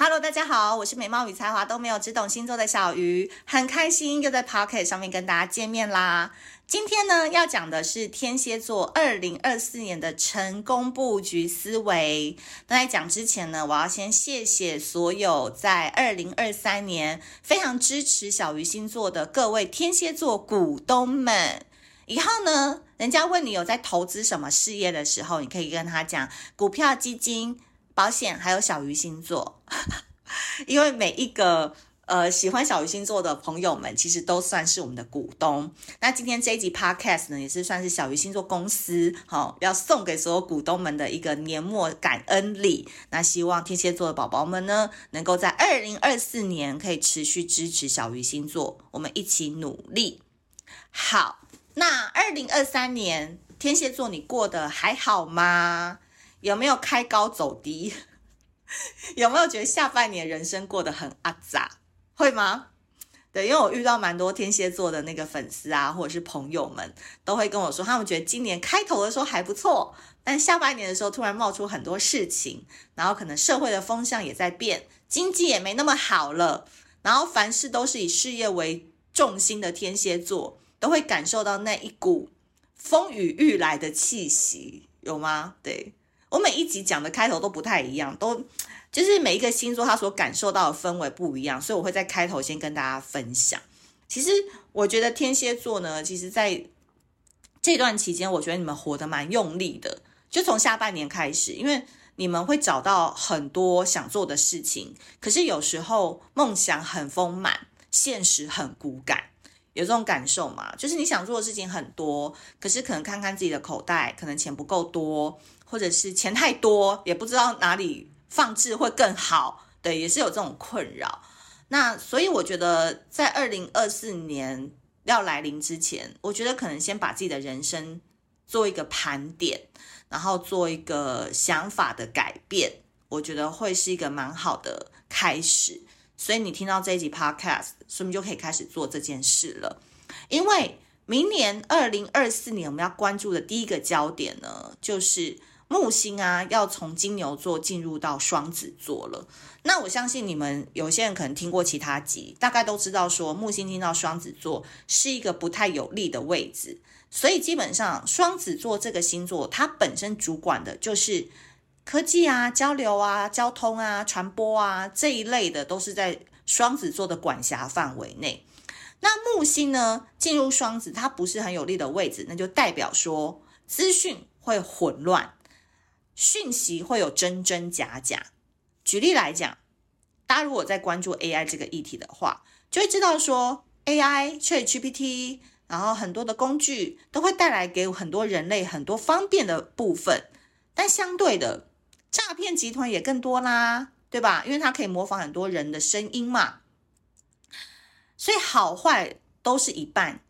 Hello，大家好，我是美貌与才华都没有，只懂星座的小鱼，很开心又在 Pocket 上面跟大家见面啦。今天呢，要讲的是天蝎座二零二四年的成功布局思维。那在讲之前呢，我要先谢谢所有在二零二三年非常支持小鱼星座的各位天蝎座股东们。以后呢，人家问你有在投资什么事业的时候，你可以跟他讲股票、基金。保险还有小鱼星座，因为每一个呃喜欢小鱼星座的朋友们，其实都算是我们的股东。那今天这一集 Podcast 呢，也是算是小鱼星座公司好、要送给所有股东们的一个年末感恩礼。那希望天蝎座的宝宝们呢，能够在二零二四年可以持续支持小鱼星座，我们一起努力。好，那二零二三年天蝎座你过得还好吗？有没有开高走低？有没有觉得下半年人生过得很阿杂？会吗？对，因为我遇到蛮多天蝎座的那个粉丝啊，或者是朋友们，都会跟我说，他们觉得今年开头的时候还不错，但下半年的时候突然冒出很多事情，然后可能社会的风向也在变，经济也没那么好了，然后凡事都是以事业为重心的天蝎座，都会感受到那一股风雨欲来的气息，有吗？对。我每一集讲的开头都不太一样，都就是每一个星座他所感受到的氛围不一样，所以我会在开头先跟大家分享。其实我觉得天蝎座呢，其实在这段期间，我觉得你们活得蛮用力的，就从下半年开始，因为你们会找到很多想做的事情，可是有时候梦想很丰满，现实很骨感，有这种感受吗？就是你想做的事情很多，可是可能看看自己的口袋，可能钱不够多。或者是钱太多，也不知道哪里放置会更好，对，也是有这种困扰。那所以我觉得，在二零二四年要来临之前，我觉得可能先把自己的人生做一个盘点，然后做一个想法的改变，我觉得会是一个蛮好的开始。所以你听到这一集 Podcast，说明就可以开始做这件事了，因为明年二零二四年我们要关注的第一个焦点呢，就是。木星啊，要从金牛座进入到双子座了。那我相信你们有些人可能听过其他集，大概都知道说木星进到双子座是一个不太有利的位置。所以基本上双子座这个星座，它本身主管的就是科技啊、交流啊、交通啊、传播啊这一类的，都是在双子座的管辖范围内。那木星呢，进入双子，它不是很有利的位置，那就代表说资讯会混乱。讯息会有真真假假。举例来讲，大家如果在关注 AI 这个议题的话，就会知道说 AI、ChatGPT，然后很多的工具都会带来给很多人类很多方便的部分，但相对的，诈骗集团也更多啦，对吧？因为它可以模仿很多人的声音嘛，所以好坏都是一半。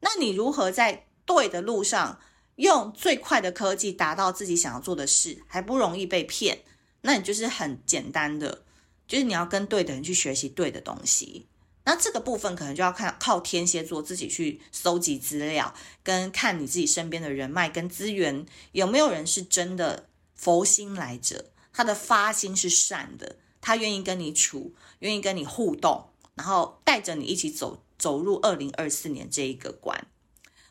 那你如何在对的路上？用最快的科技达到自己想要做的事，还不容易被骗，那你就是很简单的，就是你要跟对的人去学习对的东西。那这个部分可能就要看靠天蝎座自己去搜集资料，跟看你自己身边的人脉跟资源有没有人是真的佛心来着，他的发心是善的，他愿意跟你处，愿意跟你互动，然后带着你一起走走入二零二四年这一个关。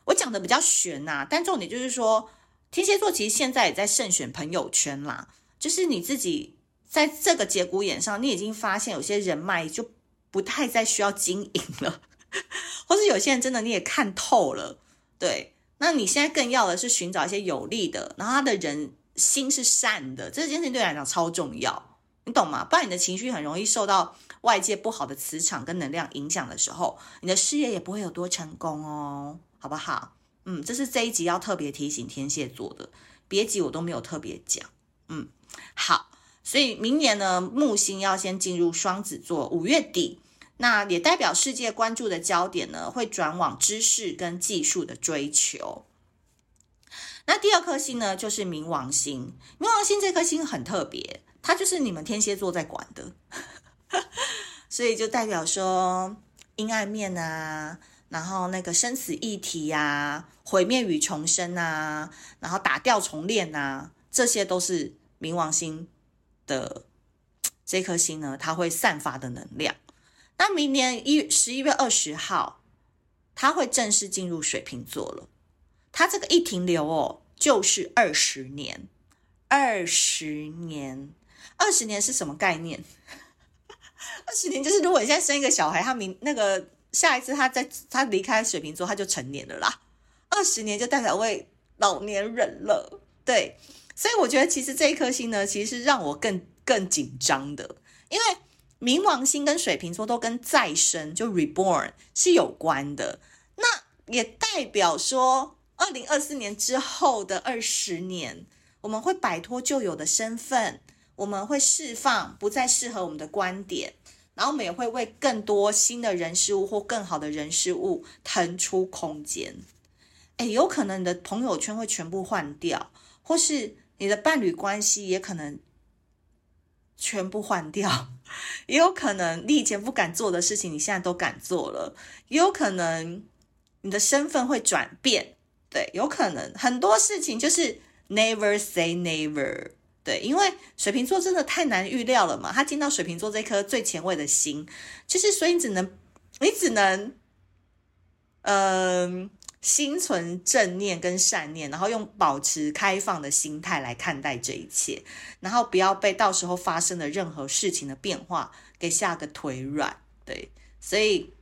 我讲的比较玄呐、但重点就是说，天蝎座其实现在也在慎选朋友圈啦。就是你自己在这个节骨眼上，你已经发现有些人脉就不太再需要经营了，或是有些人真的你也看透了，对。那你现在更要的是寻找一些有利的，然后他的人心是善的，这件事情对你来讲超重要，你懂吗？不然你的情绪很容易受到外界不好的磁场跟能量影响的时候，你的事业也不会有多成功哦。好不好？嗯，这是这一集要特别提醒天蝎座的，别集我都没有特别讲。嗯，好，所以明年呢，木星要先进入双子座，五月底，那也代表世界关注的焦点呢，会转往知识跟技术的追求。那第二颗星呢，就是冥王星。冥王星这颗星很特别，它就是你们天蝎座在管的，所以就代表说阴暗面啊。然后那个生死议题呀、啊，毁灭与重生啊，然后打掉重练啊，这些都是冥王星的这颗星呢，它会散发的能量。那明年一十一月二十号，它会正式进入水瓶座了。它这个一停留哦，就是二十年，二十年，二十年是什么概念？二十年就是如果你现在生一个小孩，他明那个下一次他在他离开水瓶座，他就成年了啦。二十年就代表为老年人了，对。所以我觉得其实这一颗星呢，其实是让我更更紧张的，因为冥王星跟水瓶座都跟再生就 reborn 是有关的，那也代表说。二零二四年之后的二十年，我们会摆脱旧有的身份，我们会释放不再适合我们的观点，然后我们也会为更多新的人事物或更好的人事物腾出空间。诶，有可能你的朋友圈会全部换掉，或是你的伴侣关系也可能全部换掉，也有可能你以前不敢做的事情，你现在都敢做了，也有可能你的身份会转变。对，有可能很多事情就是 never say never。对，因为水瓶座真的太难预料了嘛，他进到水瓶座这颗最前卫的心，就是所以你只能你只能，嗯、心存正念跟善念，然后用保持开放的心态来看待这一切，然后不要被到时候发生的任何事情的变化给吓个腿软。对，所以。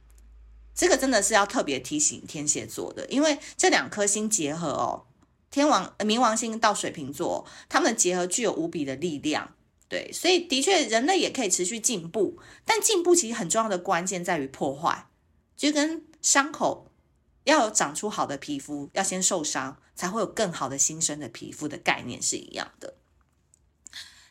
这个真的是要特别提醒天蝎座的，因为这两颗星结合哦，天王、冥王星到水瓶座，他们的结合具有无比的力量，对，所以的确人类也可以持续进步，但进步其实很重要的关键在于破坏，就跟伤口要有长出好的皮肤，要先受伤，才会有更好的新生的皮肤的概念是一样的。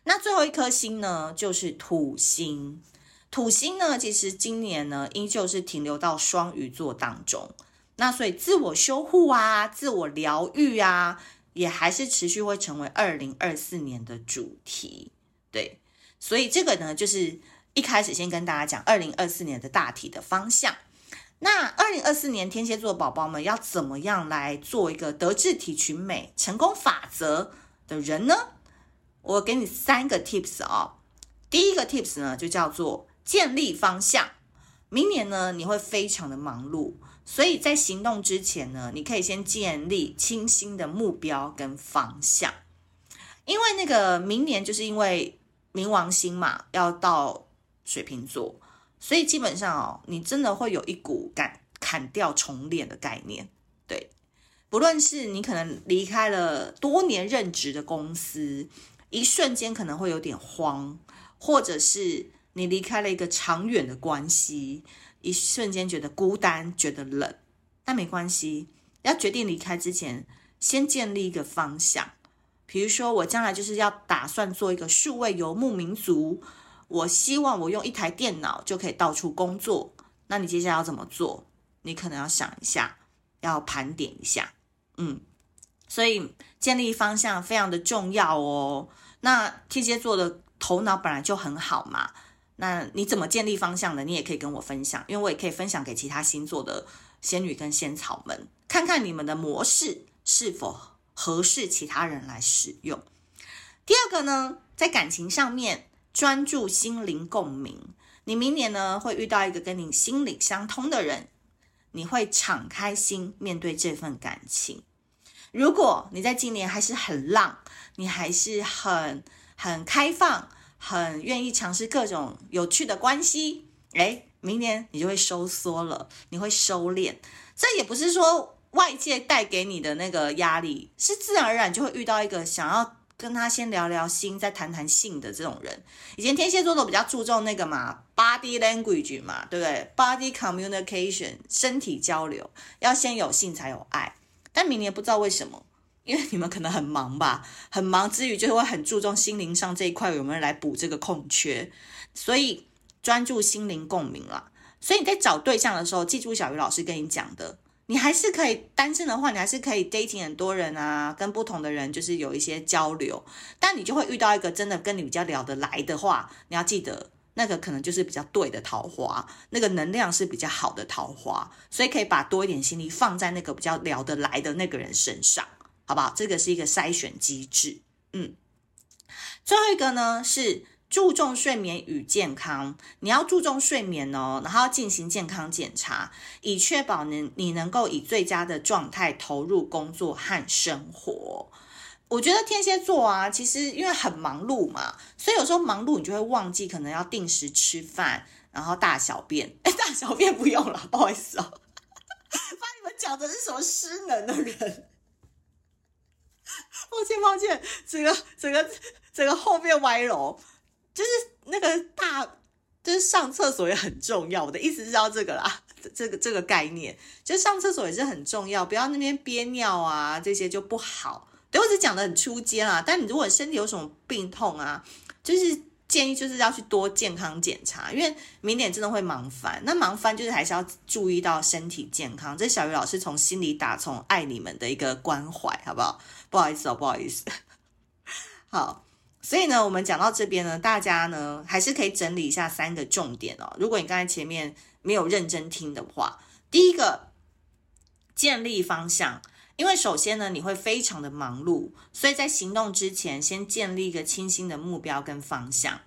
那最后一颗星呢，就是土星。土星呢，其实今年呢，依旧是停留到双鱼座当中。那所以自我修护啊，自我疗愈啊，也还是持续会成为二零二四年的主题。对，所以这个呢，就是一开始先跟大家讲二零二四年的大体的方向。那二零二四年天蝎座宝宝们要怎么样来做一个德智体群美成功法则的人呢？我给你三个 tips 哦。第一个 tips 呢，就叫做。建立方向，明年呢，你会非常的忙碌，所以在行动之前呢，你可以先建立清晰的目标跟方向。因为那个明年就是因为冥王星嘛，要到水瓶座，所以基本上哦，你真的会有一股砍砍掉重练的概念。对，不论是你可能离开了多年任职的公司，一瞬间可能会有点慌，或者是。你离开了一个长远的关系，一瞬间觉得孤单，觉得冷，但没关系。要决定离开之前，先建立一个方向。比如说，我将来就是要打算做一个数位游牧民族，我希望我用一台电脑就可以到处工作。那你接下来要怎么做？你可能要想一下，要盘点一下。嗯，所以建立方向非常的重要哦。那天蝎座的头脑本来就很好嘛。那你怎么建立方向呢？你也可以跟我分享，因为我也可以分享给其他星座的仙女跟仙草们，看看你们的模式是否合适其他人来使用。第二个呢，在感情上面专注心灵共鸣，你明年呢会遇到一个跟你心灵相通的人，你会敞开心面对这份感情。如果你在今年还是很浪，你还是很很开放。很愿意尝试各种有趣的关系，诶，明年你就会收缩了，你会收敛。这也不是说外界带给你的那个压力，是自然而然就会遇到一个想要跟他先聊聊心，再谈谈性的这种人。以前天蝎座都比较注重那个嘛，body language 嘛，对不对？body communication，身体交流，要先有性才有爱。但明年不知道为什么。因为你们可能很忙吧，很忙之余就会很注重心灵上这一块有没有来补这个空缺，所以专注心灵共鸣了。所以你在找对象的时候，记住小鱼老师跟你讲的，你还是可以单身的话，你还是可以 dating 很多人啊，跟不同的人就是有一些交流，但你就会遇到一个真的跟你比较聊得来的话，你要记得那个可能就是比较对的桃花，那个能量是比较好的桃花，所以可以把多一点心力放在那个比较聊得来的那个人身上。好不好？这个是一个筛选机制。嗯，最后一个呢是注重睡眠与健康，你要注重睡眠哦，然后进行健康检查，以确保能你能够以最佳的状态投入工作和生活。我觉得天蝎座啊，其实因为很忙碌嘛，所以有时候忙碌你就会忘记，可能要定时吃饭，然后大小便。哎，大小便不用了，不好意思哦。把你们讲的是什么失能的人？抱歉抱歉，整个整个整个后面歪楼，就是那个大，就是上厕所也很重要。我的意思是要这个啦，这个这个概念，就上厕所也是很重要，不要那边憋尿啊，这些就不好。对，我只讲的很初阶啦，但你如果身体有什么病痛啊，就是建议就是要去多健康检查，因为明年真的会忙翻。那忙翻就是还是要注意到身体健康。这小鱼老师从心里打从爱你们的一个关怀，好不好？不好意思哦，不好意思。好，所以呢，我们讲到这边呢，大家呢还是可以整理一下三个重点哦。如果你刚才前面没有认真听的话，第一个，建立方向。因为首先呢，你会非常的忙碌，所以在行动之前，先建立一个清晰的目标跟方向。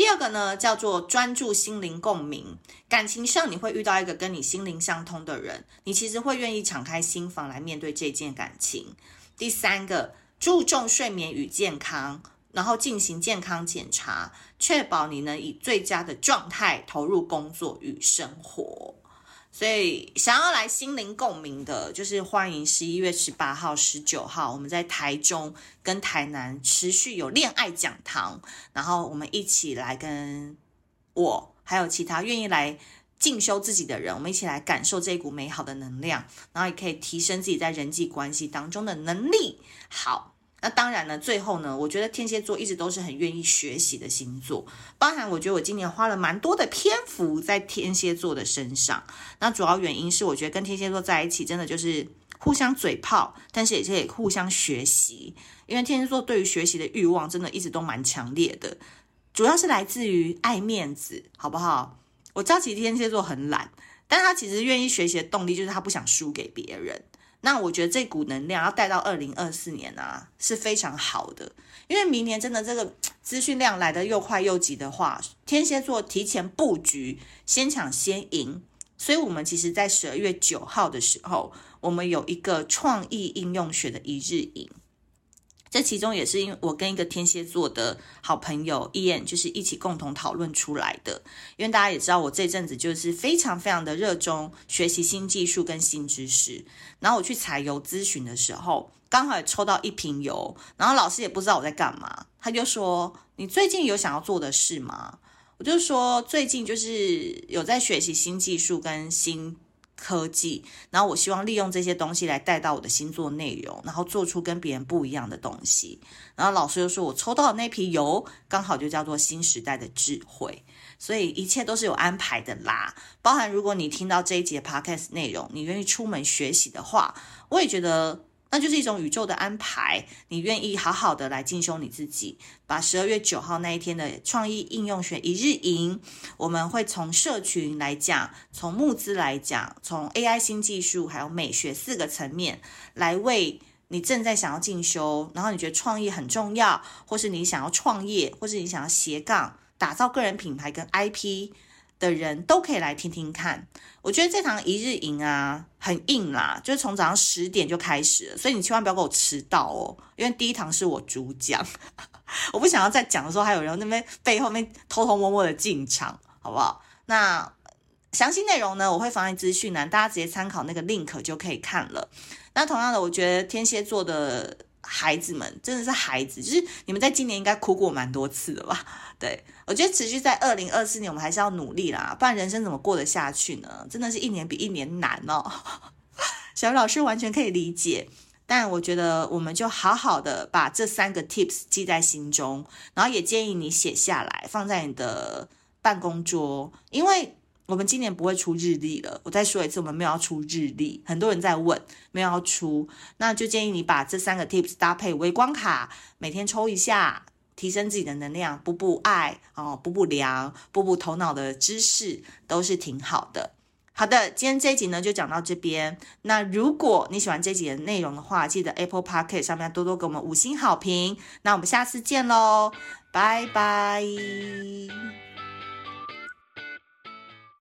第二个呢，叫做专注心灵共鸣。感情上，你会遇到一个跟你心灵相通的人，你其实会愿意敞开心房来面对这件感情。第三个，注重睡眠与健康，然后进行健康检查，确保你能以最佳的状态投入工作与生活。所以，想要来心灵共鸣的，就是欢迎十一月十八号、十九号，我们在台中跟台南持续有恋爱讲堂，然后我们一起来跟我还有其他愿意来进修自己的人，我们一起来感受这股美好的能量，然后也可以提升自己在人际关系当中的能力。好。那当然呢，最后呢，我觉得天蝎座一直都是很愿意学习的星座，包含我觉得我今年花了蛮多的篇幅在天蝎座的身上。那主要原因是我觉得跟天蝎座在一起，真的就是互相嘴炮，但是也可以互相学习。因为天蝎座对于学习的欲望真的一直都蛮强烈的，主要是来自于爱面子，好不好？我知道其实天蝎座很懒，但他其实愿意学习的动力就是他不想输给别人。那我觉得这股能量要带到二零二四年啊，是非常好的。因为明年真的这个资讯量来的又快又急的话，天蝎座提前布局，先抢先赢。所以，我们其实在十二月九号的时候，我们有一个创意应用学的一日营。这其中也是因为我跟一个天蝎座的好朋友 Ian，就是一起共同讨论出来的。因为大家也知道，我这阵子就是非常非常的热衷学习新技术跟新知识。然后我去采油咨询的时候，刚好抽到一瓶油，然后老师也不知道我在干嘛，他就说：“你最近有想要做的事吗？”我就说：“最近就是有在学习新技术跟新。”科技，然后我希望利用这些东西来带到我的星座内容，然后做出跟别人不一样的东西。然后老师又说，我抽到的那批油刚好就叫做新时代的智慧，所以一切都是有安排的啦。包含如果你听到这一节 podcast 内容，你愿意出门学习的话，我也觉得。那就是一种宇宙的安排，你愿意好好的来进修你自己，把十二月九号那一天的创意应用学一日营，我们会从社群来讲，从募资来讲，从 AI 新技术还有美学四个层面来为你正在想要进修，然后你觉得创意很重要，或是你想要创业，或是你想要斜杠打造个人品牌跟 IP。的人都可以来听听看，我觉得这堂一日营啊很硬啦，就是从早上十点就开始了，所以你千万不要给我迟到哦，因为第一堂是我主讲，我不想要在讲的时候还有人那边背后面偷偷摸摸的进场，好不好？那详细内容呢，我会放在资讯栏，大家直接参考那个 link 就可以看了。那同样的，我觉得天蝎座的。孩子们真的是孩子，就是你们在今年应该哭过蛮多次的吧？对，我觉得持续在二零二四年，我们还是要努力啦，不然人生怎么过得下去呢？真的是一年比一年难哦。小鱼老师完全可以理解，但我觉得我们就好好的把这三个 tips 记在心中，然后也建议你写下来，放在你的办公桌，因为。我们今年不会出日历了。我再说一次，我们没有要出日历。很多人在问，没有要出，那就建议你把这三个 tips 搭配微光卡，每天抽一下，提升自己的能量，补补爱哦，补补粮，补补头脑的知识，都是挺好的。好的，今天这一集呢就讲到这边。那如果你喜欢这集的内容的话，记得 Apple Podcast 上面多多给我们五星好评。那我们下次见喽，拜拜。